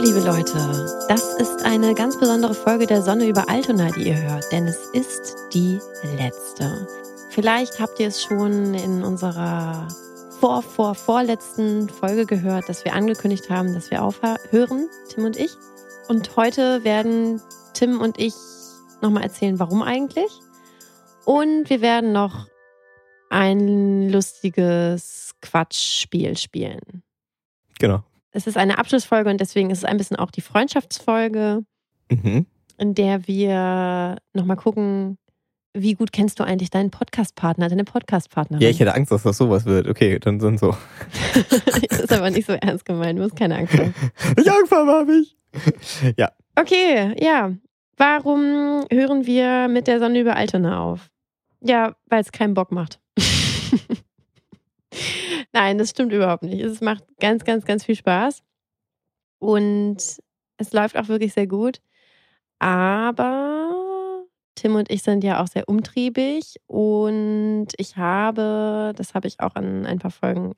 liebe Leute, das ist eine ganz besondere Folge der Sonne über Altona, die ihr hört, denn es ist die letzte. Vielleicht habt ihr es schon in unserer vor, vor, vorletzten Folge gehört, dass wir angekündigt haben, dass wir aufhören, Tim und ich. Und heute werden Tim und ich nochmal erzählen, warum eigentlich. Und wir werden noch ein lustiges Quatschspiel spielen. Genau. Es ist eine Abschlussfolge und deswegen ist es ein bisschen auch die Freundschaftsfolge, Mhm. in der wir nochmal gucken, wie gut kennst du eigentlich deinen Podcastpartner, deine Podcastpartnerin? Ja, ich hätte Angst, dass das sowas wird. Okay, dann sind so. das ist aber nicht so ernst gemeint, du musst keine Angst haben. Ich Angst habe ich. Ja. Okay, ja. Warum hören wir mit der Sonne über Altona auf? Ja, weil es keinen Bock macht. Nein, das stimmt überhaupt nicht. Es macht ganz, ganz, ganz viel Spaß. Und es läuft auch wirklich sehr gut. Aber Tim und ich sind ja auch sehr umtriebig. Und ich habe, das habe ich auch an ein paar Folgen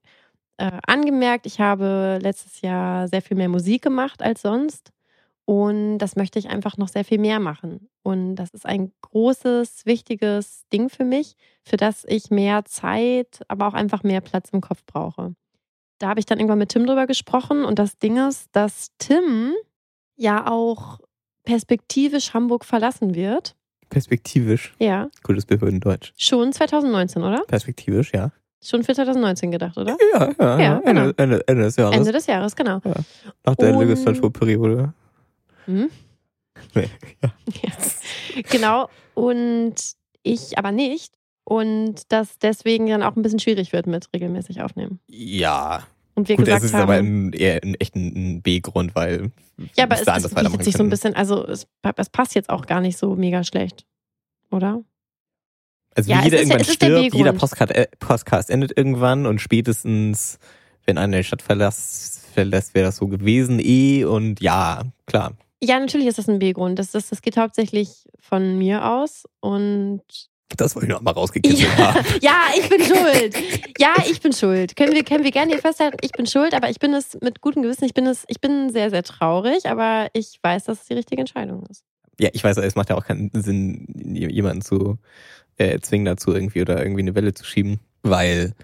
äh, angemerkt, ich habe letztes Jahr sehr viel mehr Musik gemacht als sonst. Und das möchte ich einfach noch sehr viel mehr machen. Und das ist ein großes, wichtiges Ding für mich, für das ich mehr Zeit, aber auch einfach mehr Platz im Kopf brauche. Da habe ich dann irgendwann mit Tim drüber gesprochen. Und das Ding ist, dass Tim ja auch perspektivisch Hamburg verlassen wird. Perspektivisch. Ja, Gutes Bild in Deutsch. schon 2019, oder? Perspektivisch, ja. Schon für 2019 gedacht, oder? Ja, ja. Ja, Ende, Ende, Ende des Jahres. Ende des Jahres, genau. Nach der Legislaturperiode. Hm? Nee, ja. Ja. Genau. Und ich aber nicht. Und das deswegen dann auch ein bisschen schwierig wird mit regelmäßig aufnehmen. Ja. Und wir Gut, es gesagt ist haben, aber ein, eher ein, echt ein, B-Grund, weil. ja, aber es, es das bietet sich so ein können. bisschen, also es, es passt jetzt auch gar nicht so mega schlecht, oder? Also Ja, jeder ist ja- irgendwann der stirbt, jeder Podcast, äh, Podcast endet irgendwann und spätestens, wenn einer die Stadt verlässt, verlässt wäre das so gewesen eh und ja, klar. Ja, natürlich ist das ein B-Grund. Das, das, das geht hauptsächlich von mir aus. Und Das wollte ich noch mal rausgekitzelt haben. ja, ich bin schuld. Ja, ich bin schuld. Können wir, können wir gerne hier festhalten, ich bin schuld, aber ich bin es mit gutem Gewissen, ich bin es, ich bin sehr, sehr traurig, aber ich weiß, dass es die richtige Entscheidung ist. Ja, ich weiß, es macht ja auch keinen Sinn, jemanden zu äh, zwingen dazu irgendwie oder irgendwie eine Welle zu schieben, weil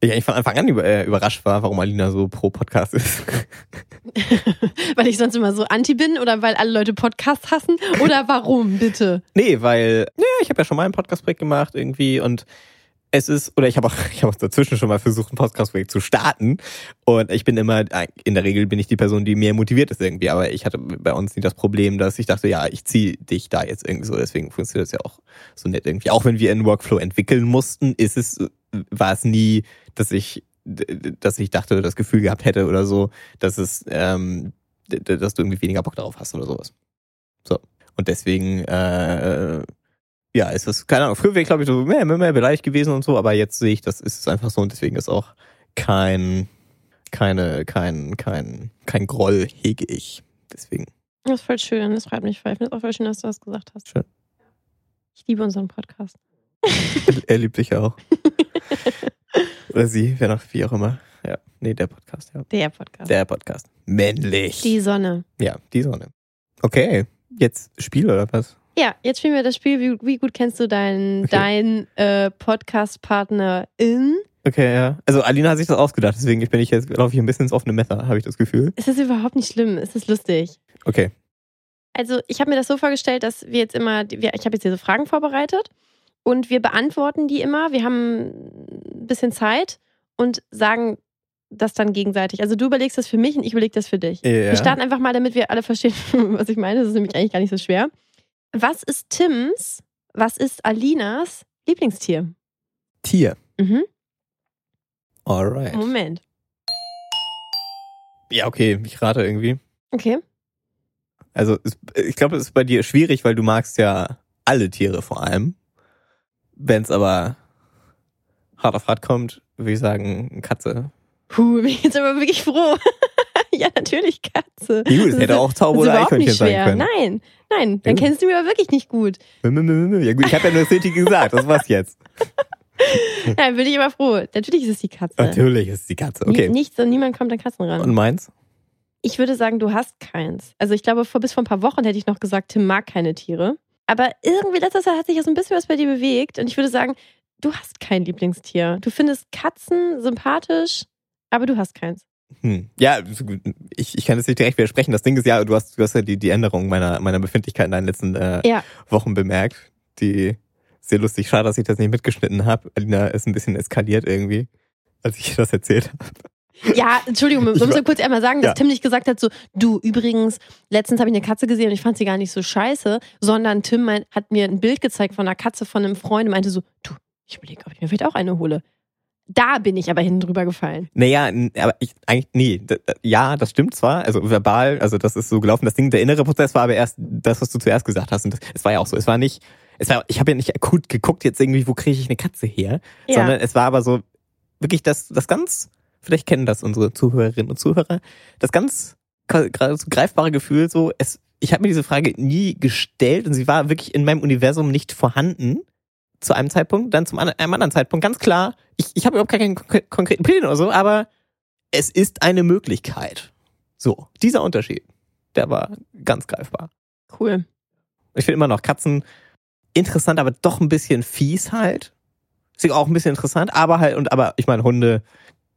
ich eigentlich von Anfang an über, äh, überrascht war, warum Alina so pro Podcast ist. weil ich sonst immer so anti bin oder weil alle Leute Podcasts hassen? Oder warum, bitte? nee, weil, ja, ich habe ja schon mal ein Podcast-Projekt gemacht irgendwie und es ist, oder ich habe auch, ich habe auch dazwischen schon mal versucht, ein Podcast-Projekt zu starten. Und ich bin immer, in der Regel bin ich die Person, die mehr motiviert ist irgendwie. Aber ich hatte bei uns nie das Problem, dass ich dachte, ja, ich ziehe dich da jetzt irgendwie so. Deswegen funktioniert das ja auch so nett irgendwie. Auch wenn wir einen Workflow entwickeln mussten, ist es, war es nie, dass ich, dass ich dachte, das Gefühl gehabt hätte oder so, dass es, ähm, dass du irgendwie weniger Bock darauf hast oder sowas. So. Und deswegen, äh, ja, ist das, keine Ahnung, früher wäre ich, glaube ich, so mehr, mehr, mehr beleidigt gewesen und so, aber jetzt sehe ich, das ist es einfach so und deswegen ist auch kein, keine, kein, kein, kein Groll hege ich. Deswegen. Das ist voll schön, das freut mich voll. Ich finde es auch voll schön, dass du das gesagt hast. Schön. Ich liebe unseren Podcast. er liebt dich auch. Oder sie, wer noch, wie auch immer. Ja, nee, der Podcast, ja. Der Podcast. Der Podcast. Männlich. Die Sonne. ja, die Sonne. Okay, jetzt Spiel oder was? Ja, jetzt spielen wir das Spiel. Wie, wie gut kennst du deinen Okay. dein, äh, Podcast-Partner in? Okay, ja. Also Alina hat sich das ausgedacht, deswegen bin ich jetzt, laufe ich ein bisschen ins offene Messer, habe ich das Gefühl. Es ist überhaupt nicht schlimm. Es ist lustig. Okay. Also, ich habe mir das so vorgestellt, dass wir jetzt immer, wir, ich habe jetzt diese Fragen vorbereitet und wir beantworten die immer. Wir haben ein bisschen Zeit und sagen das dann gegenseitig. Also, du überlegst das für mich und ich überlege das für dich. Ja. Wir starten einfach mal, damit wir alle verstehen, was ich meine. Das ist nämlich eigentlich gar nicht so schwer. Was ist Tims, was ist Alinas Lieblingstier? Tier. Mhm. Alright. Moment. Ja, okay, ich rate irgendwie. Okay. Also ich glaube, es ist bei dir schwierig, weil du magst ja alle Tiere vor allem. Wenn es aber hart auf hart kommt, würde ich sagen Katze. Puh, bin ich jetzt aber wirklich froh. ja, natürlich Katze. Gut, es hätte auch Taube oder Eichhörnchen sein können. Nein, nein, dann kennst du mich aber wirklich nicht gut. Ja gut, ich habe ja nur das Richtige gesagt, das war's jetzt. Nein, bin ich aber froh. Natürlich ist es die Katze. Natürlich ist es die Katze. Okay. Nichts und niemand kommt an Katzen ran. Und meins? Ich würde sagen, du hast keins. Also ich glaube, vor, bis vor ein paar Wochen hätte ich noch gesagt, Tim mag keine Tiere. Aber irgendwie letztes Jahr hat sich ja so ein bisschen was bei dir bewegt. Und ich würde sagen, du hast kein Lieblingstier. Du findest Katzen sympathisch, aber du hast keins. Hm. Ja, ich, ich kann jetzt nicht direkt widersprechen. Das Ding ist ja, du hast, du hast ja die, die Änderung meiner, meiner Befindlichkeit in deinen letzten äh, Ja. Wochen bemerkt. Die sehr lustig. Schade, dass ich das nicht mitgeschnitten habe. Alina ist ein bisschen eskaliert irgendwie, als ich das erzählt habe. Ja, Entschuldigung, wir Ich müssen kurz einmal sagen, dass Ja. Tim nicht gesagt hat, so, du, übrigens, letztens habe ich eine Katze gesehen und ich fand sie gar nicht so scheiße, sondern Tim mein, hat mir ein Bild gezeigt von einer Katze von einem Freund und meinte so, du, ich überlege, ob ich mir vielleicht auch eine hole. Da bin ich aber hinten drüber gefallen. Naja, aber ich eigentlich, nee, ja, das stimmt zwar, also verbal, also das ist so gelaufen, das Ding, der innere Prozess war aber erst das, was du zuerst gesagt hast. Und das, es war ja auch so, es war nicht, es war, ich habe ja nicht akut geguckt, jetzt irgendwie, wo kriege ich eine Katze her, Ja. sondern es war aber so wirklich das, das ganz, vielleicht kennen das unsere Zuhörerinnen und Zuhörer, das ganz gerade so greifbare Gefühl, so, es, ich habe mir diese Frage nie gestellt und sie war wirklich in meinem Universum nicht vorhanden zu einem Zeitpunkt, dann zum einem anderen Zeitpunkt, ganz klar, ich, ich habe überhaupt keinen konk- konkreten Pläne oder so, aber es ist eine Möglichkeit. So, dieser Unterschied, der war ganz greifbar. Cool. Ich finde immer noch Katzen interessant, aber doch ein bisschen fies halt. Ist auch ein bisschen interessant, aber halt, und aber ich meine, Hunde,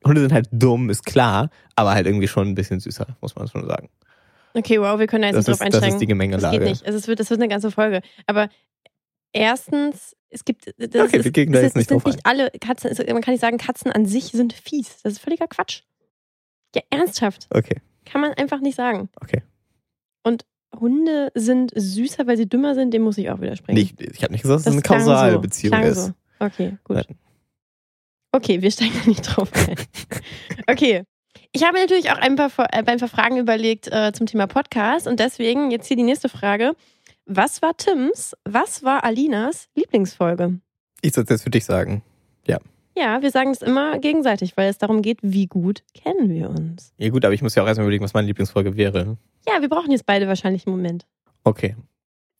Hunde sind halt dumm, ist klar, aber halt irgendwie schon ein bisschen süßer, muss man schon sagen. Okay, wow, wir können da jetzt Das nicht ist, drauf das einsteigen. ist die Das Gemengelage. geht nicht. Es wird, das wird eine ganze Folge. Aber erstens, es gibt. Das Okay, ist, wir gehen da jetzt ist- nicht sind drauf nicht alle Katzen, es- man kann nicht sagen, Katzen an sich sind fies. Das ist völliger Quatsch. Ja, ernsthaft. Okay, Kann man einfach nicht sagen. okay. Hunde sind süßer, weil sie dümmer sind, dem muss ich auch widersprechen. Nicht, ich habe nicht gesagt, dass es eine Kausalbeziehung so. Ist. So. Okay, gut. Nein. Okay, wir steigen da nicht drauf ein. Okay. Ich habe natürlich auch ein paar, ein paar Fragen überlegt äh, zum Thema Podcast und deswegen jetzt hier die nächste Frage. Was war Tims, was war Alinas Lieblingsfolge? Ich soll es jetzt für dich sagen. Ja, wir sagen es immer gegenseitig, weil es darum geht, wie gut kennen wir uns. Ja gut, aber ich muss ja auch erstmal überlegen, was meine Lieblingsfolge wäre. Ja, wir brauchen jetzt beide wahrscheinlich einen Moment. Okay.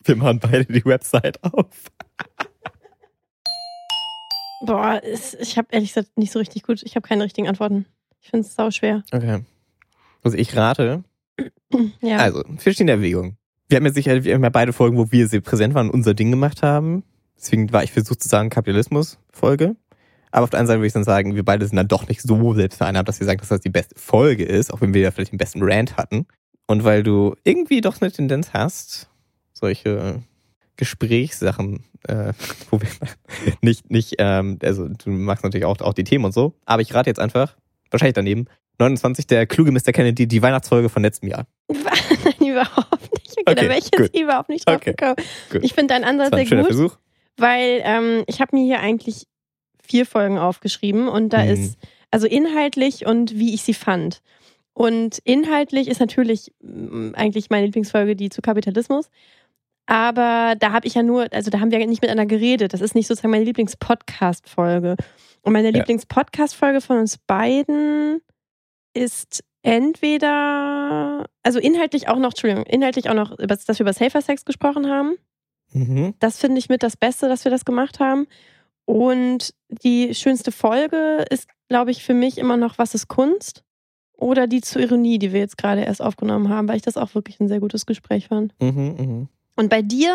Wir machen beide die Website auf. Boah, es, ich habe ehrlich gesagt nicht so richtig gut, ich habe keine richtigen Antworten. Ich finde es sau schwer. Okay. Also ich rate, Ja. also, stehen in Erwägung. Wir haben ja sicher, wir haben ja beide Folgen, wo wir sehr präsent waren und unser Ding gemacht haben. Deswegen war ich versucht zu sagen, Kapitalismus-Folge. Aber auf der einen Seite würde ich dann sagen, wir beide sind dann doch nicht so selbstvereinnahmt, dass wir sagen, dass das die beste Folge ist, auch wenn wir ja vielleicht den besten Rant hatten. Und weil du irgendwie doch eine Tendenz hast, solche Gesprächssachen, äh, wo wir nicht, nicht, ähm, also du magst natürlich auch, auch die Themen und so, aber ich rate jetzt einfach, wahrscheinlich daneben, 29, der kluge Mr. Kennedy, die Weihnachtsfolge von letztem Jahr. Überhaupt nicht. Okay, Okay, da wäre ich gut. jetzt überhaupt nicht drauf Okay, gekommen. gut. Ich finde deinen Ansatz sehr gut, Versuch. weil ähm, ich habe mir hier eigentlich vier Folgen aufgeschrieben und da Mhm. ist also inhaltlich und wie ich sie fand. Und inhaltlich ist natürlich mm, eigentlich meine Lieblingsfolge die zu Kapitalismus. Aber da habe ich ja nur, also da haben wir ja nicht miteinander geredet. Das ist nicht sozusagen meine Lieblings-Podcast-Folge. Und meine Ja. Lieblings-Podcast-Folge von uns beiden ist entweder, also inhaltlich auch noch, Entschuldigung, inhaltlich auch noch, dass wir über Safer Sex gesprochen haben. Mhm. Das finde ich mit das Beste, dass wir das gemacht haben. Und die schönste Folge ist, glaube ich, für mich immer noch Was ist Kunst? Oder die zur Ironie, die wir jetzt gerade erst aufgenommen haben, weil ich das auch wirklich ein sehr gutes Gespräch fand. Mhm, mhm. Und bei dir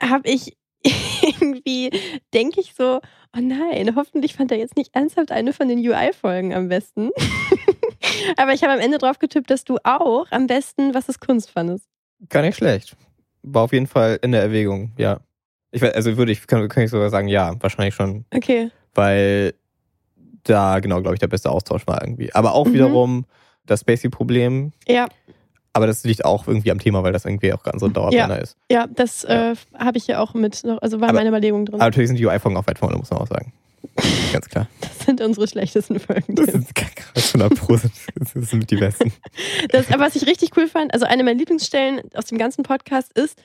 habe ich irgendwie, denke ich so, oh nein, hoffentlich fand er jetzt nicht ernsthaft eine von den UI-Folgen am besten. Aber ich habe am Ende drauf getippt, dass du auch am besten Was ist Kunst fandest. Gar nicht schlecht. War auf jeden Fall in der Erwägung, ja. Ich weiß, also würde ich, kann, kann ich sogar sagen, ja, wahrscheinlich schon. Okay. Weil da, genau, glaube ich, der beste Austausch war irgendwie. Aber auch Mhm. wiederum das Spacey-Problem. Ja. Aber das liegt auch irgendwie am Thema, weil das irgendwie auch ganz so ein Dauerbrenner ist. Ja, das Ja. Äh, habe ich ja auch mit, noch, also war Aber- meine Überlegung drin. Aber natürlich sind die UI-Folgen auch weit vorne, muss man auch sagen. Ganz klar. Das sind unsere schlechtesten Folgen. Das sind krass 100 Pro. Das sind die besten. Das, aber was ich richtig cool fand, also eine meiner Lieblingsstellen aus dem ganzen Podcast ist,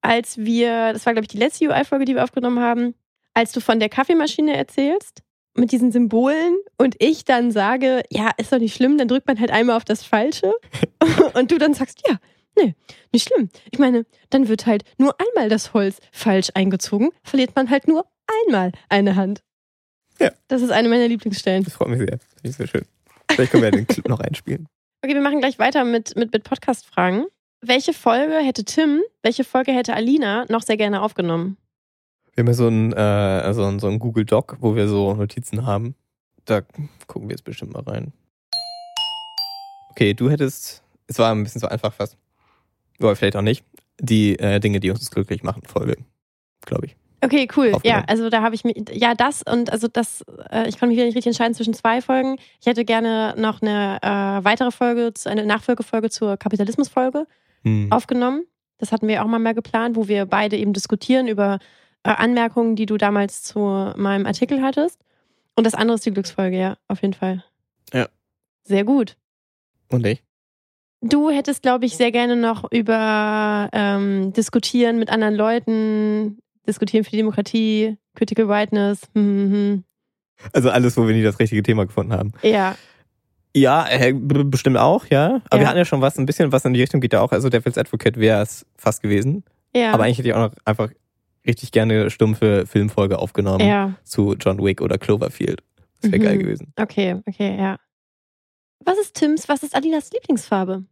als wir, das war glaube ich die letzte UI-Folge, die wir aufgenommen haben, als du von der Kaffeemaschine erzählst mit diesen Symbolen und ich dann sage, ja, ist doch nicht schlimm, dann drückt man halt einmal auf das Falsche und du dann sagst, ja, nee, nicht schlimm. Ich meine, dann wird halt nur einmal das Holz falsch eingezogen, verliert man halt nur einmal eine Hand. Ja. Das ist eine meiner Lieblingsstellen. Das freut mich sehr. Finde ich sehr schön. Vielleicht können wir ja den Clip noch einspielen. Okay, wir machen gleich weiter mit, mit, mit Podcast-Fragen. Welche Folge hätte Tim, welche Folge hätte Alina noch sehr gerne aufgenommen? Wir haben ja so ein, äh, so ein, so ein Google Doc, wo wir so Notizen haben. Da gucken wir jetzt bestimmt mal rein. Okay, du hättest, es war ein bisschen so einfach fast, oder vielleicht auch nicht, die äh, Dinge, die uns glücklich machen, Folge, glaube ich. Okay, cool. Ja, also da habe ich mir, ja, das und also das, äh, ich konnte mich wieder nicht richtig entscheiden zwischen zwei Folgen. Ich hätte gerne noch eine äh, weitere Folge, zu- eine Nachfolgefolge zur Kapitalismusfolge Hm. aufgenommen. Das hatten wir auch mal mehr geplant, wo wir beide eben diskutieren über äh, Anmerkungen, die du damals zu meinem Artikel hattest. Und das andere ist die Glücksfolge, ja, auf jeden Fall. Ja. Sehr gut. Und ich? Du hättest, glaube ich, sehr gerne noch über ähm, diskutieren mit anderen Leuten, diskutieren für die Demokratie, Critical Whiteness. Hm, hm, hm. Also alles, wo wir nie das richtige Thema gefunden haben. Ja, Ja, äh, bestimmt auch, ja. Aber Ja. wir hatten ja schon was, ein bisschen was in die Richtung geht ja auch. Also Devil's Advocate wäre es fast gewesen. ja. Aber eigentlich hätte ich auch noch einfach richtig gerne stumpfe Filmfolge aufgenommen ja, zu John Wick oder Cloverfield. Das wäre Mhm. geil gewesen. okay, okay, ja. Was ist Tims, was ist Alinas Lieblingsfarbe?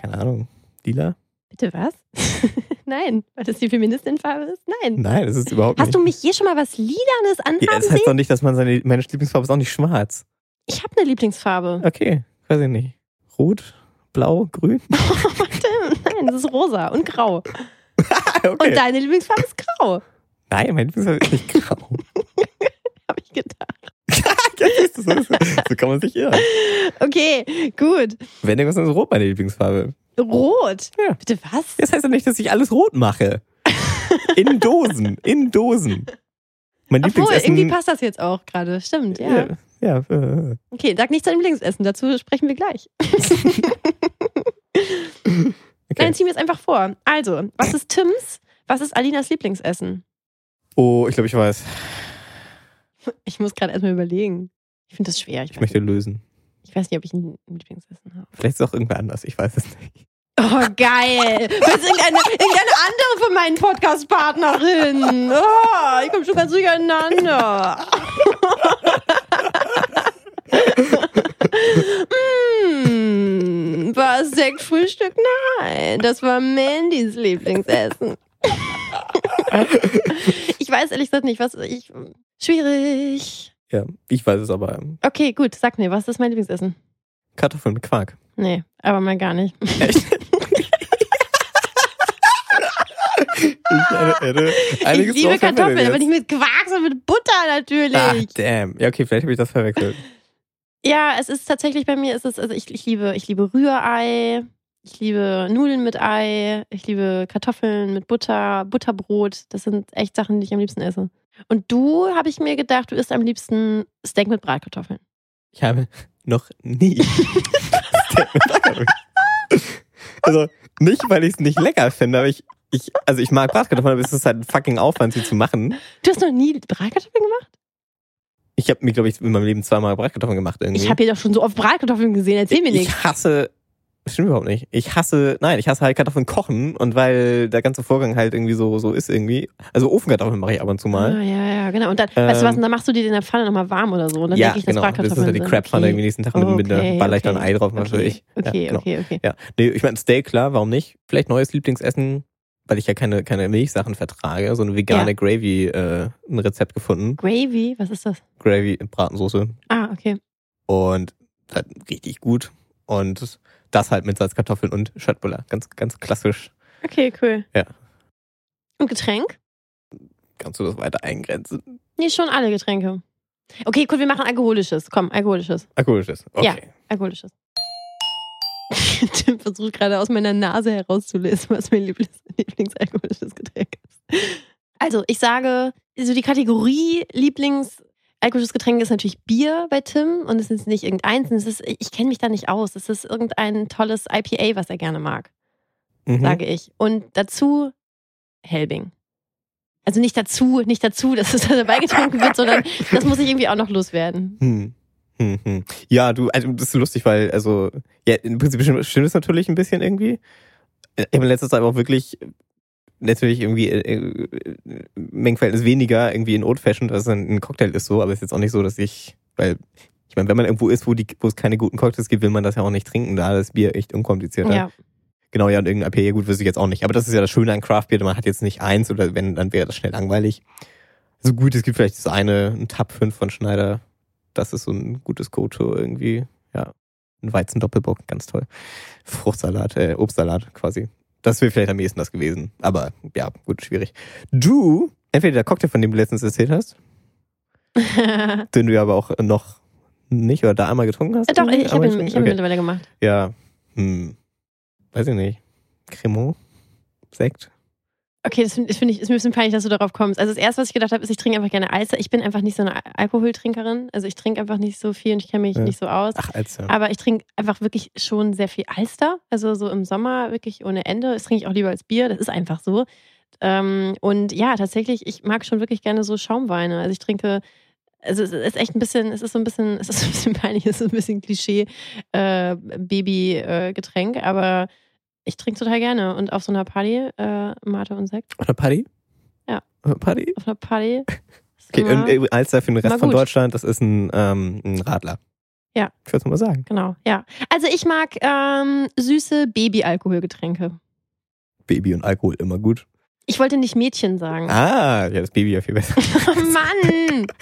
Keine Ahnung. Lila? Bitte was? Nein, weil das die Feministinfarbe ist? Nein. Nein, das ist überhaupt Hast nicht. du mich je schon mal was Lilanes anhaben ja, das sehen? heißt doch nicht, dass man seine, meine Lieblingsfarbe ist auch nicht schwarz. Ich habe eine Lieblingsfarbe. Okay, weiß ich nicht. Rot, blau, grün? Warte, Nein, das ist rosa und grau. okay. Und deine Lieblingsfarbe ist grau, Nein, meine Lieblingsfarbe ist nicht grau. habe ich gedacht. So, so kann man sich irren. Okay, gut. Wenn irgendwas ist rot meine Lieblingsfarbe. Rot. Ja. Bitte was? Das heißt ja nicht, dass ich alles rot mache. In Dosen, in Dosen. Mein Obwohl, irgendwie passt das jetzt auch gerade. Stimmt, ja. ja, ja, äh, Okay, sag nicht dein Lieblingsessen, dazu sprechen wir gleich. okay. Nein, zieh mir es einfach vor. Also, was ist Tims? Was ist Alinas Lieblingsessen? Oh, ich glaube, ich weiß. Ich muss gerade erstmal überlegen. Ich finde das schwer. Ich, Ich möchte nicht, lösen. Ich weiß nicht, ob ich ein Lieblingsessen habe. Vielleicht ist es auch irgendwer anders. Ich weiß es nicht. Oh, geil. Das ist irgendeine, irgendeine andere von meinen Podcast-Partnerinnen. Oh, ich komme schon ganz durcheinander. Hm, war es Sektfrühstück? Nein, das war Mandys Lieblingsessen. ich weiß ehrlich gesagt nicht, was ich. Schwierig. Ja, ich weiß es aber. Okay, gut, sag mir, was ist mein Lieblingsessen? Kartoffeln mit Quark. Nee, aber mal gar nicht. Echt? ich hätte, hätte Ich einiges liebe Kartoffeln, aber nicht mit Quark, sondern mit Butter natürlich. Ah, damn. Ja, okay, vielleicht habe ich das verwechselt. Ja, es ist tatsächlich bei mir, ist es, also ich, ich liebe, ich liebe Rührei, ich liebe Nudeln mit Ei, ich liebe Kartoffeln mit Butter, Butterbrot. Das sind echt Sachen, die ich am liebsten esse. Und du, habe ich mir gedacht, du isst am liebsten Steak mit Bratkartoffeln. Ich habe noch nie Steak mit Bratkartoffeln. Also nicht, weil ich es nicht lecker finde, aber ich, ich, also ich mag Bratkartoffeln, aber es ist halt ein fucking Aufwand, sie zu machen. Du hast noch nie Bratkartoffeln gemacht? Ich habe mir, glaube ich, in meinem Leben zweimal Bratkartoffeln gemacht irgendwie. Ich habe hier doch schon so oft Bratkartoffeln gesehen, erzähl mir nichts. Ich hasse, stimmt überhaupt nicht. Ich hasse, nein, ich hasse halt Kartoffeln kochen und weil der ganze Vorgang halt irgendwie so, so ist irgendwie. Also Ofenkartoffeln mache ich ab und zu mal. Ah, ja, ja, genau. Und dann, weißt du was, Ähm, und dann machst du die in der Pfanne nochmal warm oder so. Und dann ja, denke ich, dass genau. Das ist Bratkartoffeln halt die sind. Crabpfanne okay. irgendwie nächsten Tag mit, mit der Okay, baller ich dann okay. Ei drauf Okay, natürlich. okay, ja, genau. okay, okay. Ja, nee, ich meine Steak, klar, warum nicht? Vielleicht neues Lieblingsessen, weil ich ja keine, keine Milchsachen vertrage. So eine vegane Ja. Gravy, äh, ein Rezept gefunden. Gravy, was ist das? Gravy, Bratensoße. Ah, okay. Und das richtig gut. Und das halt mit Salzkartoffeln und Schöttbuller. Ganz, ganz klassisch. Okay, cool. Ja. Und Getränk? Kannst du das weiter eingrenzen? Nee, schon alle Getränke. Okay, gut, wir machen alkoholisches. Komm, alkoholisches. Alkoholisches. Okay. Ja. Alkoholisches. Tim versucht gerade aus meiner Nase herauszulesen, was mein Lieblings Lieblingsalkoholisches Getränk ist. Also, ich sage, so die Kategorie Lieblingsalkoholisches Getränk ist natürlich Bier bei Tim und es ist nicht irgendeins. Es ist, ich kenne mich da nicht aus. Es ist irgendein tolles IPA, was er gerne mag, Mhm. sage ich. Und dazu Helbing. Also nicht dazu, nicht dazu, dass es da dabei getrunken wird, sondern das muss ich irgendwie auch noch loswerden. Hm. Hm, hm. Ja, du, also das ist lustig, weil, also, ja, im Prinzip stimmt stimmt es natürlich ein bisschen irgendwie. Ich habe in letzter Zeit auch wirklich natürlich irgendwie äh, äh, Mengenverhältnis weniger irgendwie in Old Fashioned, als ein, ein Cocktail ist so, aber es ist jetzt auch nicht so, dass ich, weil Ich meine, wenn man irgendwo ist, wo, die, wo es keine guten Cocktails gibt, will man das ja auch nicht trinken. Da ist Bier echt unkomplizierter. Ja. Genau, ja, und irgendein IPA, gut, wüsste ich jetzt auch nicht. Aber das ist ja das Schöne an Craft Beer, man hat jetzt nicht eins oder wenn, dann wäre das schnell langweilig. So gut, es gibt vielleicht das eine, ein Tab 5 von Schneider. Das ist so ein gutes Go-To irgendwie. Ja. Ein Weizen-Doppelbock, ganz toll. Fruchtsalat, äh, Obstsalat quasi. Das wäre vielleicht am ehesten das gewesen. Aber ja, gut, schwierig. Du, entweder der Cocktail, von dem du letztens erzählt hast, den du aber auch noch nicht oder da einmal getrunken hast. Äh, Doch, ich, habe ihn, ich hab ihn mittlerweile gemacht. Ja, hm, weiß ich nicht. Cremant? Sekt? Okay, das finde find ich ist mir ein bisschen peinlich, dass du darauf kommst. Also das erste, was ich gedacht habe, ist, ich trinke einfach gerne Alster. Ich bin einfach nicht so eine Al- Alkoholtrinkerin. Also ich trinke einfach nicht so viel und ich kenne mich Ja. nicht so aus. Ach, als ja. Aber ich trinke einfach wirklich schon sehr viel Alster. Also so im Sommer wirklich ohne Ende. Das trinke ich auch lieber als Bier. Das ist einfach so. Ähm, und ja, tatsächlich, ich mag schon wirklich gerne so Schaumweine. Also ich trinke, also es ist echt ein bisschen, es ist so ein bisschen, es ist ein bisschen peinlich, es ist ein bisschen Klischee äh, Baby-Getränk, aber ich trinke total gerne. Und auf so einer Party, äh, Mate und Sekt, Oder Party? Ja. Oder Party? auf einer Party. Okay, und äh, Alster für den Rest von. Deutschland, das ist ein, ähm, ein Radler. Ja. Ich würde es mal sagen. Genau, ja. Also ich mag ähm, süße Baby-Alkoholgetränke. Baby und Alkohol immer gut. Ich wollte nicht Mädchen sagen. Ah, ja, das Baby ja viel besser. Mann!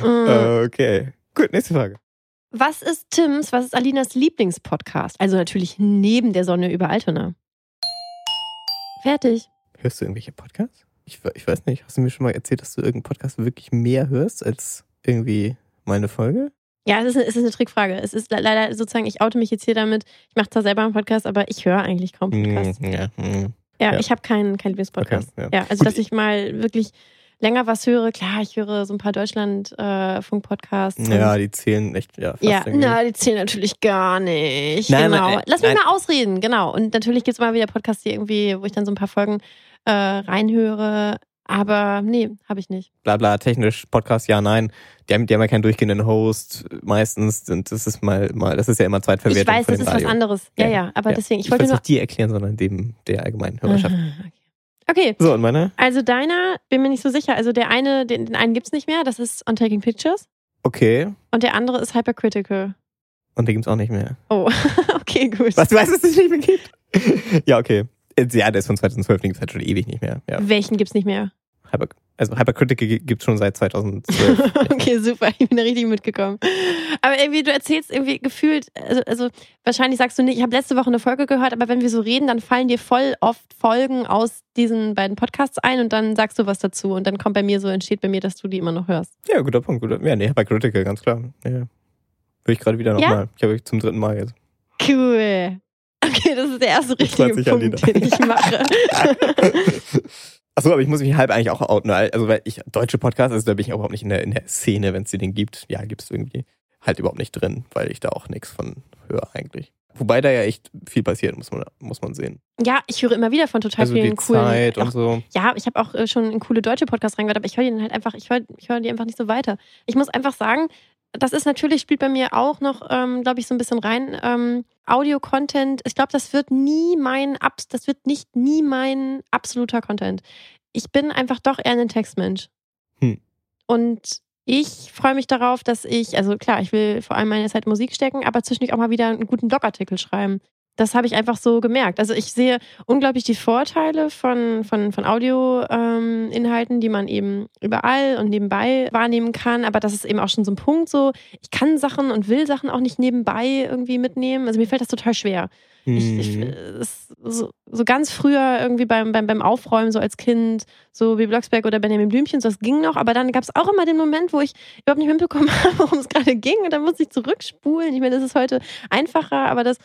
Mm. Äh, okay. Gut, nächste Frage. Was ist Tims, was ist Alinas Lieblingspodcast? Also natürlich neben der Sonne über Altona. Fertig. Hörst du irgendwelche Podcasts? Ich, ich weiß nicht. Hast du mir schon mal erzählt, dass du irgendeinen Podcast wirklich mehr hörst als irgendwie meine Folge? Ja, es ist, es ist eine Trickfrage. Es ist le- leider sozusagen, ich oute mich jetzt hier damit. Ich mache zwar selber einen Podcast, aber ich höre eigentlich kaum Podcasts. Mm, ja, mm. Ja, ja. ich habe keinen kein Lieblingspodcast. Okay, ja. ja. also Gut, dass ich mal wirklich länger was höre. Klar, ich höre so ein paar Deutschland-Funk-Podcasts. Ja, die zählen echt, ja, fast Ja, irgendwie. na, die zählen natürlich gar nicht. Nein, genau. nein, äh, Lass mich nein. mal ausreden, genau. Und natürlich gibt es mal wieder Podcasts, die irgendwie, wo ich dann so ein paar Folgen äh, reinhöre. Aber nee, habe ich nicht. bla bla, technisch, Podcast, ja, nein. Die haben, die haben ja keinen durchgehenden Host meistens und das ist mal, mal das ist ja immer Zweitverwertung ich weiß, das ist Radio. was anderes. Ja, Ja, ja, aber ja. deswegen, ich Ich wollte wollte nur. nicht dir erklären, sondern dem der allgemeinen Hörerschaft. Aha, okay. Okay, So, und meine? also deiner, bin mir nicht so sicher. Also der eine, den, den einen gibt's nicht mehr, das ist On Taking Pictures. Okay. Und der andere ist Hypercritical. Und den gibt's auch nicht mehr. Oh, okay, gut. Was, du weißt, dass es nicht mehr gibt? ja, okay. Ja, der ist von 2012, den gibt's halt schon ewig nicht mehr. Ja. Welchen gibt's nicht mehr? Hyper, also Hypercritical gibt's schon seit 2012. okay, super, ich bin da richtig mitgekommen. Aber irgendwie, du erzählst irgendwie gefühlt, also, also wahrscheinlich sagst du nicht, ich habe letzte Woche eine Folge gehört, aber wenn wir so reden, dann fallen dir voll oft Folgen aus diesen beiden Podcasts ein und dann sagst du was dazu und dann kommt bei mir so, entsteht bei mir, dass du die immer noch hörst. ja, guter Punkt. Guter, ja, nee, Hypercritical, ganz klar. Ja. Höre ich gerade wieder Ja? nochmal. Ich habe zum dritten Mal jetzt. Cool. Okay, das ist der erste richtige Punkt, den ich mache. Achso, aber ich muss mich halb eigentlich auch outen, also weil ich deutsche Podcasts, also da bin ich überhaupt nicht in der, in der Szene, wenn es den gibt. Ja, gibt's irgendwie halt überhaupt nicht drin, weil ich da auch nichts von höre eigentlich. Wobei da ja echt viel passiert, muss man, muss man sehen. ja, ich höre immer wieder von total Also die vielen coolen. Zeit und auch, so. ja, ich habe auch äh, schon in coole deutsche Podcasts reingehört, aber ich höre die dann halt einfach, ich höre ich höre die einfach nicht so weiter. Ich muss einfach sagen, das ist natürlich, spielt bei mir auch noch, ähm, glaube ich, so ein bisschen rein. Ähm, Audio-Content, ich glaube, das wird nie mein, Abs das wird nicht nie mein absoluter Content. Ich bin einfach doch eher ein Textmensch. Hm. Und ich freue mich darauf, dass ich, also klar, ich will vor allem meine Zeit in Musik stecken, aber zwischendurch auch mal wieder einen guten Blogartikel schreiben. Das habe ich einfach so gemerkt. Also ich sehe unglaublich die Vorteile von, von, von Audio-Inhalten, die man eben überall und nebenbei wahrnehmen kann. Aber das ist eben auch schon so ein Punkt so, ich kann Sachen und will Sachen auch nicht nebenbei irgendwie mitnehmen. Also mir fällt das total schwer. Ich, ich, Mhm. es, so, so ganz früher irgendwie beim, beim, beim Aufräumen, so als Kind, so wie Blocksberg oder Benjamin Blümchen, so das ging noch, aber dann gab es auch immer den Moment, wo ich überhaupt nicht mitbekommen habe, worum es gerade ging und dann musste ich zurückspulen. Ich meine, das ist heute einfacher, aber das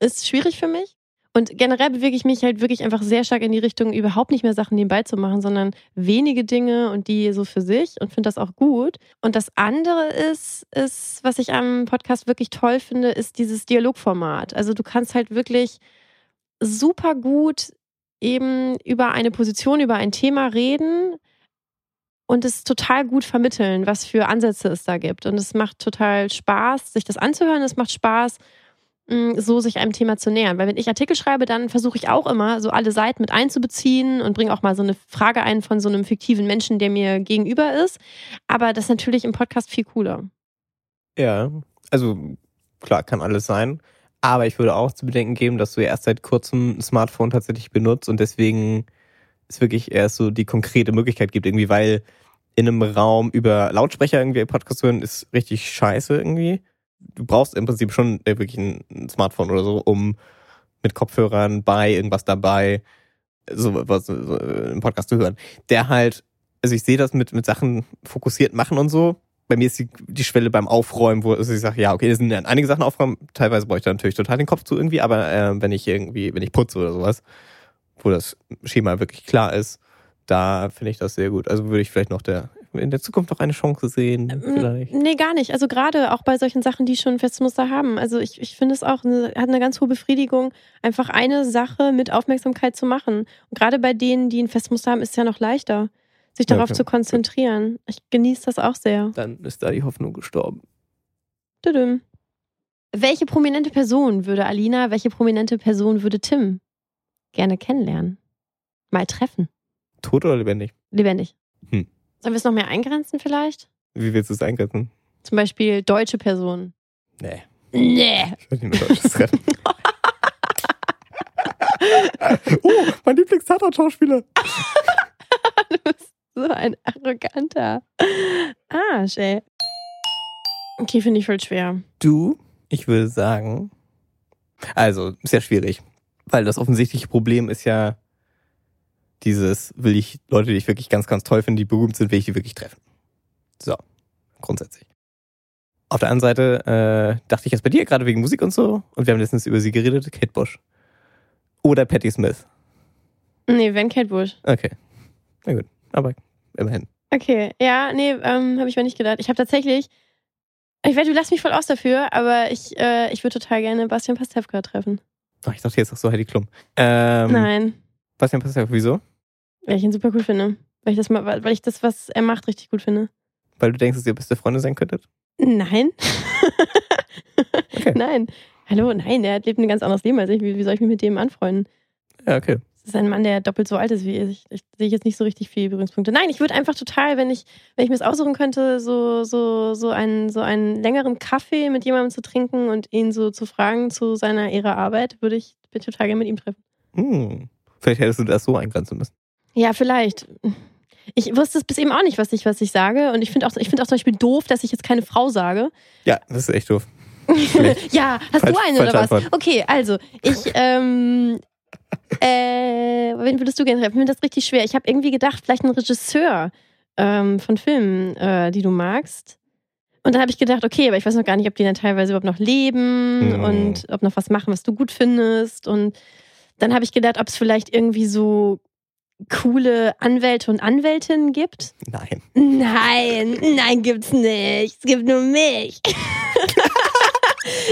ist schwierig für mich. Und generell bewege ich mich halt wirklich einfach sehr stark in die Richtung, überhaupt nicht mehr Sachen nebenbei zu machen, sondern wenige Dinge und die so für sich und finde das auch gut. Und das andere ist, ist, was ich am Podcast wirklich toll finde, ist dieses Dialogformat. Also du kannst halt wirklich super gut eben über eine Position, über ein Thema reden und es total gut vermitteln, was für Ansätze es da gibt. Und es macht total Spaß, sich das anzuhören. Es macht Spaß, so sich einem Thema zu nähern. Weil wenn ich Artikel schreibe, dann versuche ich auch immer, so alle Seiten mit einzubeziehen und bringe auch mal so eine Frage ein von so einem fiktiven Menschen, der mir gegenüber ist. Aber das ist natürlich im Podcast viel cooler. Ja, also klar, kann alles sein. Aber ich würde auch zu bedenken geben, dass du erst seit kurzem ein Smartphone tatsächlich benutzt und deswegen es wirklich erst so die konkrete Möglichkeit gibt, irgendwie, weil in einem Raum über Lautsprecher irgendwie Podcast hören ist richtig scheiße irgendwie. Du brauchst im Prinzip schon wirklich ein Smartphone oder so, um mit Kopfhörern bei irgendwas dabei so was so, im Podcast zu hören. Der halt, also ich sehe das mit, mit Sachen fokussiert machen und so. Bei mir ist die, die Schwelle beim Aufräumen, wo also ich sage, ja, okay, das sind einige Sachen aufräumen. Teilweise brauche ich da natürlich total den Kopf zu irgendwie, aber äh, wenn ich irgendwie, wenn ich putze oder sowas, wo das Schema wirklich klar ist, da finde ich das sehr gut. Also würde ich vielleicht noch der in der Zukunft noch eine Chance sehen? Ähm, vielleicht? Nee, gar nicht. Also gerade auch bei solchen Sachen, die schon ein festes Muster haben. Also ich, ich finde es auch, eine, hat eine ganz hohe Befriedigung, einfach eine Sache mit Aufmerksamkeit zu machen. Und gerade bei denen, die ein festes Muster haben, ist es ja noch leichter, sich darauf ja, zu konzentrieren. Ich genieße das auch sehr. Dann ist da die Hoffnung gestorben. Tudum. Welche prominente Person würde Alina, welche prominente Person würde Tim gerne kennenlernen? Mal treffen. Tot oder lebendig? Lebendig. Hm. Sollen wir es noch mehr eingrenzen vielleicht? Wie willst du es eingrenzen? Zum Beispiel deutsche Personen. Nee. Nee. Ich will nicht mehr Deutsches treffen. oh, mein Lieblings-Tatort-Schauspieler. du bist so ein arroganter Arsch, ey. Okay, finde ich voll schwer. Du, ich würde sagen, also, ist ja schwierig. Weil das offensichtliche Problem ist ja, dieses, will ich Leute, die ich wirklich ganz, ganz toll finde, die berühmt sind, will ich die wirklich treffen. So, grundsätzlich. Auf der anderen Seite äh, dachte ich jetzt bei dir, gerade wegen Musik und so, und wir haben letztens über sie geredet, Kate Bush. Oder Patti Smith. Nee, wenn Kate Bush. Okay. Na gut, aber immerhin. Okay, ja, nee, ähm, habe ich mir nicht gedacht. Ich habe tatsächlich, ich werde, du lässt mich voll aus dafür, aber ich, äh, ich würde total gerne Bastian Pastewka treffen. Ach, ich dachte jetzt auch so Heidi Klum. Ähm, Nein. Bastian Pastewka, wieso? Weil ich ihn super cool finde. Weil ich das, weil ich das was er macht, richtig gut finde. Weil du denkst, dass ihr beste Freunde sein könntet? Nein. okay. Nein. Hallo, nein, er lebt ein ganz anderes Leben als ich. Wie, wie soll ich mich mit dem anfreunden? Ja, okay. Das ist ein Mann, der doppelt so alt ist wie ich. Ich, ich sehe jetzt nicht so richtig viele Berührungspunkte. Nein, ich würde einfach total, wenn ich, wenn ich mir das aussuchen könnte, so, so, so, einen, so einen längeren Kaffee mit jemandem zu trinken und ihn so zu fragen zu seiner ihrer Arbeit, würde ich, ich total gerne mit ihm treffen. Hm. Vielleicht hättest du das so eingrenzen müssen. Ja, vielleicht. Ich wusste es bis eben auch nicht, was ich, was ich sage. Und ich finde auch, find auch zum Beispiel doof, dass ich jetzt keine Frau sage. Ja, das ist echt doof. ja, hast falsch, du eine oder was? Antwort. Okay, also, ich, ähm, äh, wen würdest du gerne treffen? Ich finde das richtig schwer. Ich habe irgendwie gedacht, vielleicht ein Regisseur ähm, von Filmen, äh, die du magst. Und dann habe ich gedacht, okay, aber ich weiß noch gar nicht, ob die dann teilweise überhaupt noch leben mm. und ob noch was machen, was du gut findest. Und dann habe ich gedacht, ob es vielleicht irgendwie so coole Anwälte und Anwältinnen gibt? Nein. Nein, nein, gibt's nicht. Es gibt nur mich.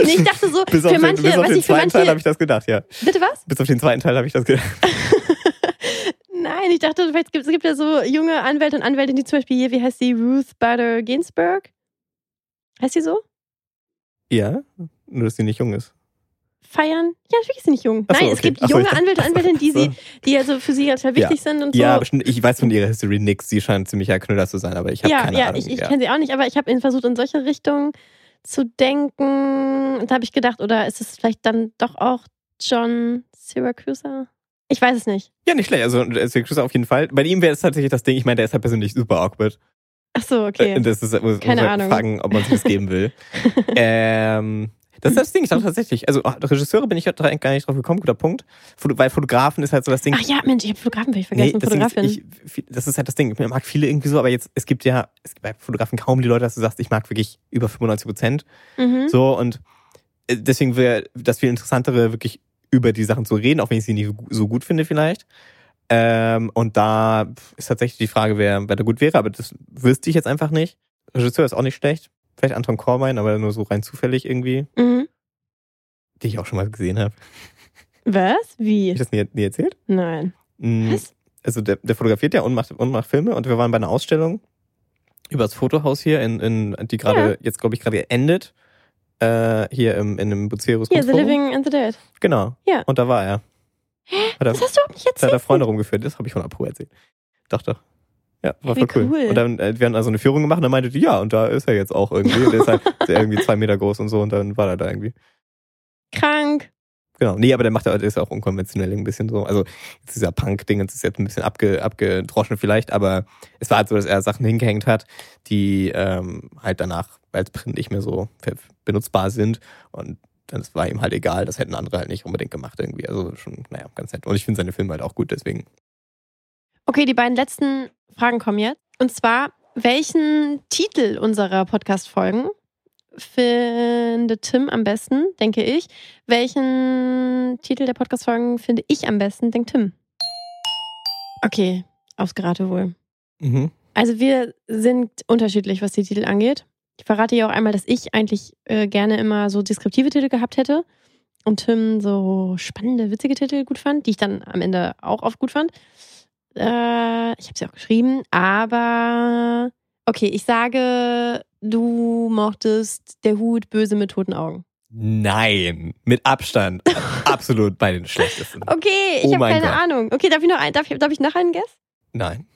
nee, ich dachte so, bis für manche, den, bis auf den ich, zweiten Teil habe ich das gedacht, ja. Bitte was? Bis auf den zweiten Teil habe ich das gedacht. Nein, ich dachte, es gibt, es gibt ja so junge Anwälte und Anwältinnen, die zum Beispiel hier, wie heißt sie, Ruth Bader Ginsburg? Heißt sie so? Ja, nur dass sie nicht jung ist feiern? Ja, natürlich ist sie nicht jung. Nein, okay. es gibt Achso, junge Anwälte und Anwältinnen, die, sie, die also für sie total wichtig ja. sind und so. Ja, bestimmt. Ich weiß von ihrer History nichts. Sie scheint ziemlich ein Knüller zu sein, aber ich habe ja, keine ja, Ahnung. Ich, ich ja, ich kenne sie auch nicht, aber ich habe versucht, in solche Richtungen zu denken. Und da habe ich gedacht, oder ist es vielleicht dann doch auch John Syracuse? Ich weiß es nicht. Ja, nicht schlecht. Also äh, Syracuse auf jeden Fall. Bei ihm wäre es tatsächlich das Ding, ich meine, der ist halt persönlich super awkward. Ach so, okay. Äh, das ist, muss, Keine muss Ahnung. fragen, ob man sich das geben will. ähm, das ist das Ding, ich dachte tatsächlich. Also Regisseure bin ich gar nicht drauf gekommen, guter Punkt. Weil Fotografen ist halt so das Ding. Ach ja, Mensch, ich habe Fotografen ich vergessen. Nee, Fotografin. Ist, ich, das ist halt das Ding. Ich mag viele irgendwie so, aber jetzt, es gibt ja, es gibt bei Fotografen kaum die Leute, dass du sagst, ich mag wirklich über 95 Prozent. Mhm. So, und äh, deswegen wäre das viel interessantere, wirklich über die Sachen zu reden, auch wenn ich sie nicht so gut finde vielleicht. Ähm, und da ist tatsächlich die Frage, wer, wer da gut wäre, aber das wüsste ich jetzt einfach nicht. Regisseur ist auch nicht schlecht. Vielleicht Anton Korbein, aber nur so rein zufällig irgendwie. Mhm. Die ich auch schon mal gesehen habe. Was? Wie? Hab ich das nie, nie erzählt? Nein. Mhm. Was? Also der, der fotografiert ja und macht, und macht Filme und wir waren bei einer Ausstellung über das Fotohaus hier, in, in die gerade ja. jetzt, glaube ich, gerade endet. Äh, hier im, in einem Bucerus. Ja, The Living and the Dead. Genau. Ja. Und da war er. Hä? das hast du auch nicht erzählt? Da hat er Freunde rumgeführt. Das habe ich von Apo erzählt. Doch, doch. Ja, war voll cool. cool. Und dann, äh, wir haben also eine Führung gemacht und dann meinte die, ja, und da ist er jetzt auch irgendwie. Der ist halt irgendwie zwei Meter groß und so und dann war er da irgendwie. Krank. Genau. Nee, aber der macht der ist auch unkonventionell ein bisschen so. Also jetzt dieser Punk-Ding ist jetzt ein bisschen abge, abgedroschen vielleicht, aber es war halt so, dass er Sachen hingehängt hat, die ähm, halt danach als Print nicht mehr so benutzbar sind. Und dann es war ihm halt egal, das hätten andere halt nicht unbedingt gemacht irgendwie. Also schon, naja, ganz nett. Und ich finde seine Filme halt auch gut, deswegen. Okay, die beiden letzten Fragen kommen jetzt. Und zwar, welchen Titel unserer Podcast-Folgen findet Tim am besten, denke ich? Welchen Titel der Podcast-Folgen finde ich am besten, denkt Tim? Okay, aufs Geratewohl. Mhm. Also wir sind unterschiedlich, was die Titel angeht. Ich verrate ja auch einmal, dass ich eigentlich äh, gerne immer so deskriptive Titel gehabt hätte und Tim so spannende, witzige Titel gut fand, die ich dann am Ende auch oft gut fand. Äh, ich habe sie auch geschrieben, aber okay, ich sage, du mochtest der Hut böse mit toten Augen. Nein, mit Abstand. absolut bei den schlechtesten. Okay, ich Oh habe keine Gott. Ahnung. Okay, darf ich noch ein, darf ich, darf ich noch einen Guess? Nein.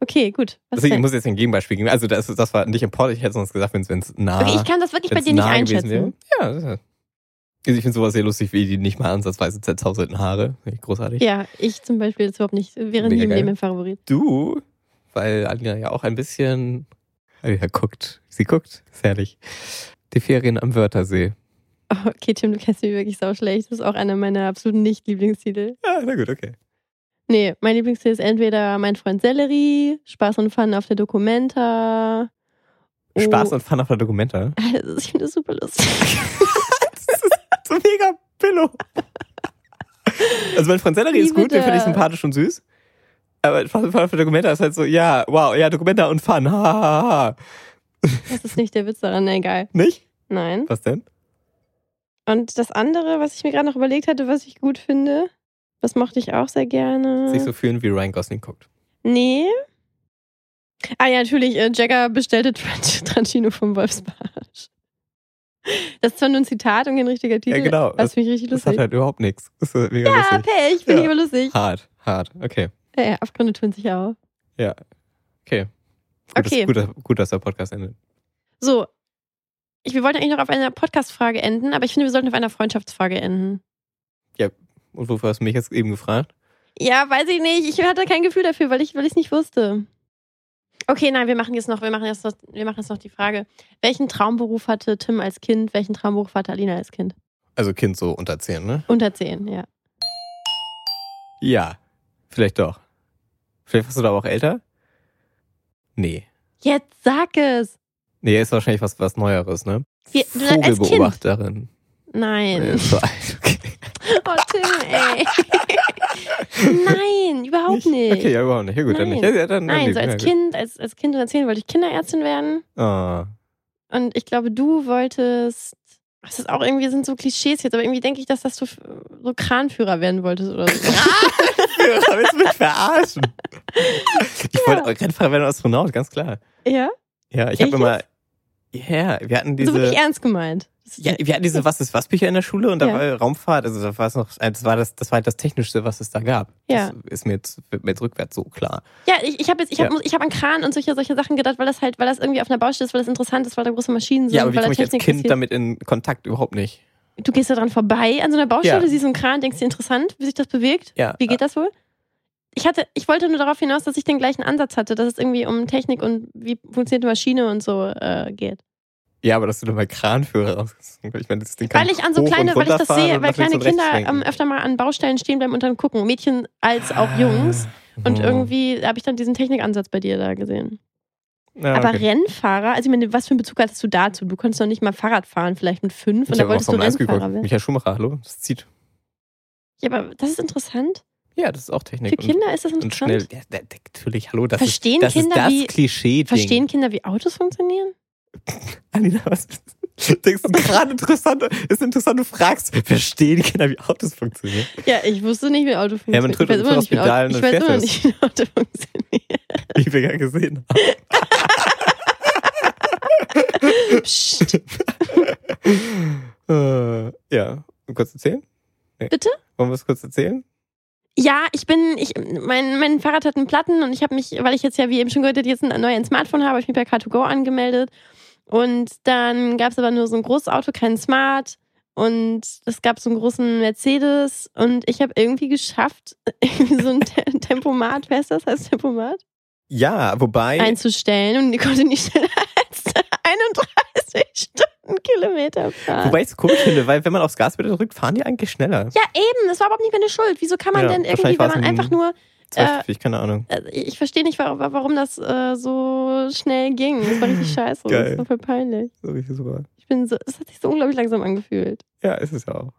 Okay, gut. Was Also ich muss jetzt ein Gegenbeispiel geben. Also das, das war nicht im Pod, ich hätte sonst gesagt, wenn es nah Okay, ich kann das wirklich bei dir nicht einschätzen. Ja, das ist ja. Also ich finde sowas sehr lustig, wie die nicht mal ansatzweise zerzauselten Haare. Finde ich großartig. Ja, ich zum Beispiel jetzt überhaupt nicht. Wäre nie im geil. Leben mein Favorit. Du, weil Alina ja auch ein bisschen. Ja, guckt. Sie guckt. Ist herrlich. Die Ferien am Wörthersee. Oh, okay, Tim, du kennst mich wirklich sau schlecht. Das ist auch einer meiner absoluten Nicht-Lieblingstitel. Ja, na gut, okay. Nee, mein Lieblingstitel ist entweder Mein Freund Sellerie, Spaß und Fun auf der Documenta. Oh, Spaß und Fun auf der Dokumenta. Also, ich finde das super lustig. so mega Pillow. Also mein Freund Sellerie ist gut, den finde ich sympathisch und süß. Aber Spaß der Dokumenta ist halt so, ja, wow, ja, Dokumenta und Fun, ha, ha, ha. Das ist nicht der Witz daran, egal. Nicht? Nein. Was denn? Und das andere, was ich mir gerade noch überlegt hatte, was ich gut finde, das mochte ich auch sehr gerne. Sich so fühlen, wie Ryan Gosling guckt. Nee. Ah ja, natürlich, äh, Jagger bestellte Tran- Tranchino vom Wolfsbarsch. Das ist zwar nur ein Zitat und kein richtiger Titel. Ja, genau. Das finde ich richtig Das lustig. hat halt überhaupt nichts. Das ist mega ja, lustig. Pech, finde Ja. ich aber lustig. Hart, hart. Okay. Ja, ja, Abgründe tun sich ja auch. Okay. Gut, Okay. Dass, gut, dass- gut, dass der Podcast endet. So. Ich, wir wollten eigentlich noch auf einer Podcast-Frage enden, aber ich finde, wir sollten auf einer Freundschaftsfrage enden. Und wofür hast du mich jetzt eben gefragt? Ja, weiß ich nicht. Ich hatte kein Gefühl dafür, weil ich weil ich es nicht wusste. Okay, nein, wir machen jetzt noch, wir machen jetzt noch, wir machen jetzt noch die Frage. Welchen Traumberuf hatte Tim als Kind? Welchen Traumberuf hatte Alina als Kind? Also Kind so unter 10, ne? Unter 10, ja. Ja. Vielleicht doch. Vielleicht warst du da aber auch älter? Nee. Jetzt sag es. Nee, ist wahrscheinlich was, was Neueres, ne? Wie- du- als Kind? Vogelbeobachterin. Nein. Nee, ist so alt, okay. Oh, Tim, ey. Nein, überhaupt nicht. Okay, ja, überhaupt nicht. Ja, gut, dann Nein. nicht. Ja, ja, dann, Nein, dann so ja, als gut. Kind, als, als Kind unter 10 wollte ich Kinderärztin werden. Ah. Und ich glaube, du wolltest. Das ist auch irgendwie, sind so Klischees jetzt, aber irgendwie denke ich, dass, du f- so Kranführer werden wolltest oder so. Ja, willst du mich verarschen? Ich wollte auch Rennfahrer werden und Astronaut, ganz klar. ja? Ja, ich habe immer. Ja, wir hatten So wirklich diese. ernst gemeint. Ja, wir hatten diese Was ist was Bücher in der Schule und da Ja. war Raumfahrt, also da war es noch, das war das, das war halt das Technischste, was es da gab. Ja. Das ist mir jetzt, wird mir jetzt rückwärts so klar. Ja, ich, ich habe jetzt, ich Ja. habe ich hab an Kran und solche, solche Sachen gedacht, weil das halt, weil das irgendwie auf einer Baustelle ist, weil das interessant ist, weil da große Maschinen sind, Ja, aber wie komme ich als Kind damit in Kontakt? Überhaupt nicht. Du gehst da dran vorbei an so einer Baustelle, Ja. siehst einen Kran, denkst dir interessant, wie sich das bewegt. Ja. Wie geht das wohl? Ich hatte, ich wollte nur darauf hinaus, dass ich den gleichen Ansatz hatte, dass es irgendwie um Technik und wie funktioniert eine Maschine und so äh, geht. Ja, aber dass du dann mal Kranführer raus. Ich meine, das Ding kann Weil ich an so kleine, und weil ich das sehe, und weil kleine und Kinder ähm, öfter mal an Baustellen stehen bleiben und dann gucken. Mädchen als auch Ah. Jungs. Und Oh. irgendwie habe ich dann diesen Technikansatz bei dir da gesehen. Ja, Aber okay. Rennfahrer, also ich meine, was für einen Bezug hattest du dazu? Du konntest doch nicht mal Fahrrad fahren, vielleicht mit fünf, und ich da habe auch wolltest du Rennfahrer werden. Michael Schumacher, hallo? Das zieht. Ja, aber das ist interessant. Ja, das ist auch Technik. Für Kinder ist das und, und schnell. interessant. Ja, da- natürlich, hallo, das Verstehen ist das, Kinder, ist das wie- Klischee. Verstehen Kinder, wie Autos funktionieren? Alina, was denkst du gerade interessant? Ist interessant, du fragst, verstehen Kinder, wie Autos funktionieren? Ja, ich wusste nicht, wie Auto funktioniert. Ja, man tritt ich weiß nicht, wie ein Pedalen Auto, und ich weiß immer nicht, wie Auto funktioniert. Wie wir ja gesehen Psst. haben. äh, ja, kurz erzählen? Bitte? Wollen wir es kurz erzählen? Ja, ich bin, ich, mein, mein Fahrrad hat einen Platten und ich habe mich, weil ich jetzt ja, wie eben schon gehört, jetzt ein neues Smartphone habe, habe ich mich bei Car2Go angemeldet. Und dann gab es aber nur so ein großes Auto, kein Smart. Und es gab so einen großen Mercedes und ich habe irgendwie geschafft, irgendwie so ein Tempomat, wer ist das? Heißt Tempomat? Ja, wobei. Einzustellen und die konnte nicht schneller als 31 Stundenkilometer fahren. Wobei ich es komisch finde, weil wenn man aufs Gaspedal drückt, fahren die eigentlich schneller. Ja, eben. Das war überhaupt nicht meine Schuld. Wieso kann man Ja, denn irgendwie, wenn man ein- einfach nur. Äh, Zwölf, keine Ahnung. äh, ich verstehe nicht, warum, warum das äh, so schnell ging. Das war richtig scheiße. Geil. Das war voll peinlich. So richtig super. Ich bin so, es hat sich so unglaublich langsam angefühlt. Ja, ist es ja auch.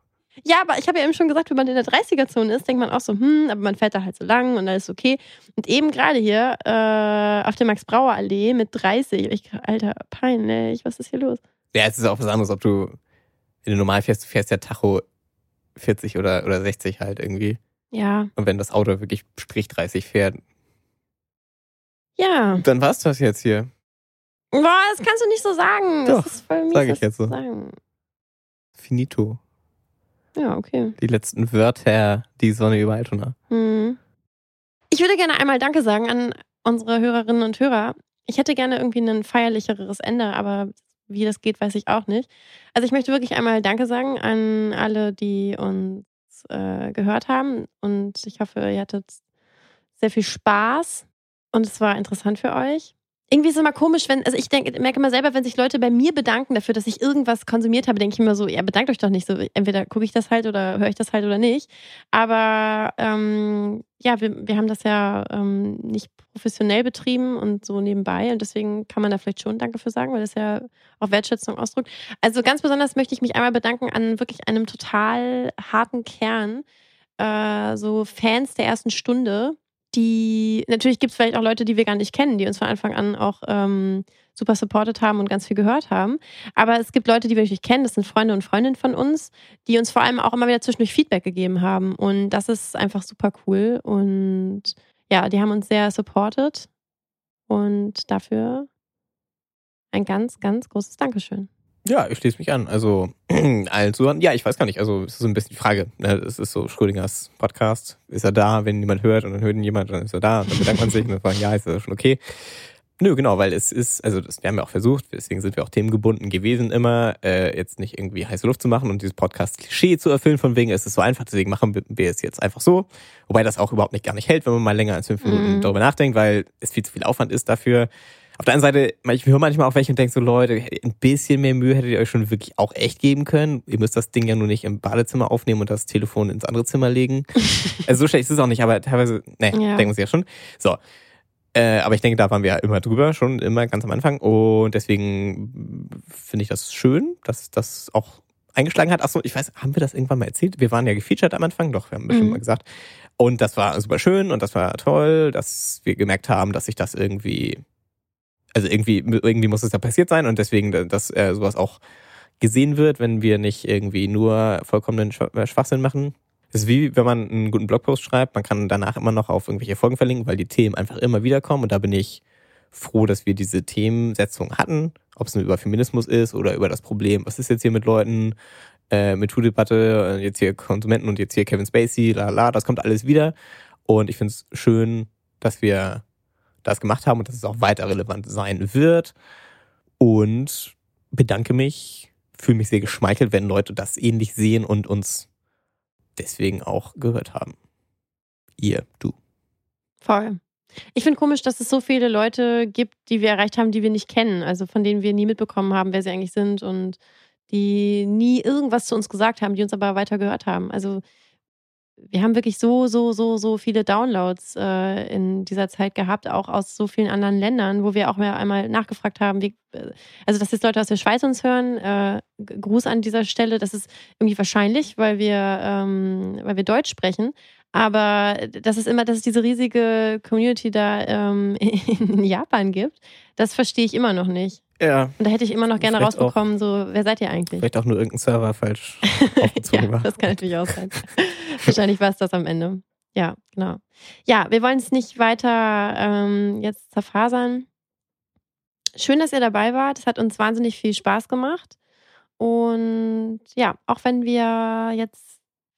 Ja, aber ich habe ja eben schon gesagt, wenn man in der 30er-Zone ist, denkt man auch so, hm, aber man fährt da halt so lang und alles okay. Und eben gerade hier äh, auf der Max-Brauer-Allee mit 30, ich, Alter, peinlich, was ist hier los? Ja, es ist auch was anderes, ob du, wenn du normal fährst, du fährst ja Tacho 40 oder, oder 60 halt irgendwie. Ja, Und wenn das Auto wirklich Strich 30 fährt, ja. dann war's das jetzt hier. Boah, das kannst du nicht so sagen. Doch, das ist voll mies, sag ich jetzt so. Sagen. Finito. Ja, okay. Die letzten Wörter, die Sonne über Altona. Hm. Ich würde gerne einmal Danke sagen an unsere Hörerinnen und Hörer. Ich hätte gerne irgendwie ein feierlicheres Ende, aber wie das geht, weiß ich auch nicht. Also ich möchte wirklich einmal Danke sagen an alle, die uns äh, gehört haben. Und ich hoffe, ihr hattet sehr viel Spaß und es war interessant für euch. Irgendwie ist es immer komisch, wenn, also ich denke, merke immer selber, wenn sich Leute bei mir bedanken dafür, dass ich irgendwas konsumiert habe, denke ich immer so, ja, bedankt euch doch nicht so. Entweder gucke ich das halt oder höre ich das halt oder nicht. Aber ähm, ja, wir, wir haben das ja ähm, nicht professionell betrieben und so nebenbei. Und deswegen kann man da vielleicht schon Danke für sagen, weil das ja auch Wertschätzung ausdrückt. Also ganz besonders möchte ich mich einmal bedanken an wirklich einem total harten Kern, äh, so Fans der ersten Stunde, die, natürlich gibt es vielleicht auch Leute, die wir gar nicht kennen, die uns von Anfang an auch ähm, super supportet haben und ganz viel gehört haben. Aber es gibt Leute, die wir natürlich kennen, das sind Freunde und Freundinnen von uns, die uns vor allem auch immer wieder zwischendurch Feedback gegeben haben. Und das ist einfach super cool. Und ja, die haben uns sehr supportet. Und dafür ein ganz, ganz großes Dankeschön. Ja, ich schließe mich an. Also allen Zuhörern. Ja, ich weiß gar nicht. Also es ist so ein bisschen die Frage. Ne? Es ist so Schrödingers Podcast. Ist er da, wenn jemand hört und dann hört ihn jemand, dann ist er da und dann bedankt man sich und dann sagen, ja, ist das schon okay. Nö, genau, weil es ist, also das, wir haben ja auch versucht, deswegen sind wir auch themengebunden gewesen immer, äh, jetzt nicht irgendwie heiße Luft zu machen und dieses Podcast-Klischee zu erfüllen, von wegen es ist so einfach, deswegen machen wir es jetzt einfach so. Wobei das auch überhaupt nicht gar nicht hält, wenn man mal länger als fünf Minuten Mhm. darüber nachdenkt, weil es viel zu viel Aufwand ist dafür. Auf der anderen Seite, ich höre manchmal auch welche und denke so, Leute, ein bisschen mehr Mühe hättet ihr euch schon wirklich auch echt geben können. Ihr müsst das Ding ja nur nicht im Badezimmer aufnehmen und das Telefon ins andere Zimmer legen. also so schlecht ist es auch nicht, aber teilweise, ne, Ja. denken sie ja schon. So. Äh, aber ich denke, da waren wir ja immer drüber, schon immer ganz am Anfang. Und deswegen finde ich das schön, dass das auch eingeschlagen hat. Achso, ich weiß, haben wir das irgendwann mal erzählt? Wir waren ja gefeatured am Anfang, doch, wir haben bestimmt Mhm. mal gesagt. Und das war super schön und das war toll, dass wir gemerkt haben, dass sich das irgendwie, also irgendwie, irgendwie muss es ja passiert sein und deswegen, dass äh, sowas auch gesehen wird, wenn wir nicht irgendwie nur vollkommenen äh, Schwachsinn machen. Es ist wie, wenn man einen guten Blogpost schreibt, man kann danach immer noch auf irgendwelche Folgen verlinken, weil die Themen einfach immer wieder kommen und da bin ich froh, dass wir diese Themensetzung hatten, ob es nur über Feminismus ist oder über das Problem, was ist jetzt hier mit Leuten, äh, MeToo-Debatte, äh, jetzt hier Konsumenten und jetzt hier Kevin Spacey, la la, das kommt alles wieder. Und ich finde es schön, dass wir das gemacht haben und dass es auch weiter relevant sein wird. Und bedanke mich, fühle mich sehr geschmeichelt, wenn Leute das ähnlich sehen und uns deswegen auch gehört haben. Ihr, du. Voll. Ich finde komisch, dass es so viele Leute gibt, die wir erreicht haben, die wir nicht kennen. Also von denen wir nie mitbekommen haben, wer sie eigentlich sind und die nie irgendwas zu uns gesagt haben, die uns aber weiter gehört haben. Also wir haben wirklich so, so, so, so viele Downloads äh, in dieser Zeit gehabt, auch aus so vielen anderen Ländern, wo wir auch mal einmal nachgefragt haben, wie, äh, also dass jetzt Leute aus der Schweiz uns hören. Äh, Gruß an dieser Stelle. Das ist irgendwie wahrscheinlich, weil wir, ähm, weil wir Deutsch sprechen. Aber dass es immer, dass es diese riesige Community da ähm, in Japan gibt, das verstehe ich immer noch nicht. Ja, Und da hätte ich immer noch gerne Vielleicht auch- rausbekommen, so, wer seid ihr eigentlich? vielleicht auch nur irgendein Server falsch aufgezogen ja, war. das kann natürlich auch sein. Wahrscheinlich war es das am Ende. Ja, genau. Ja, wir wollen es nicht weiter ähm, jetzt zerfasern. Schön, dass ihr dabei wart. Es hat uns wahnsinnig viel Spaß gemacht. Und ja, auch wenn wir jetzt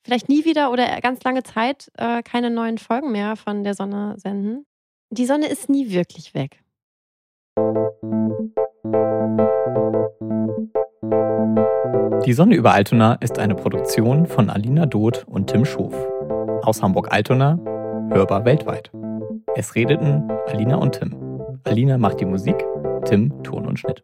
vielleicht nie wieder oder ganz lange Zeit äh, keine neuen Folgen mehr von der Sonne senden. Die Sonne ist nie wirklich weg. Die Sonne über Altona ist eine Produktion von Alina Doth und Tim Schof. Aus Hamburg-Altona, hörbar weltweit. Es redeten Alina und Tim. Alina macht die Musik, Tim Ton und Schnitt.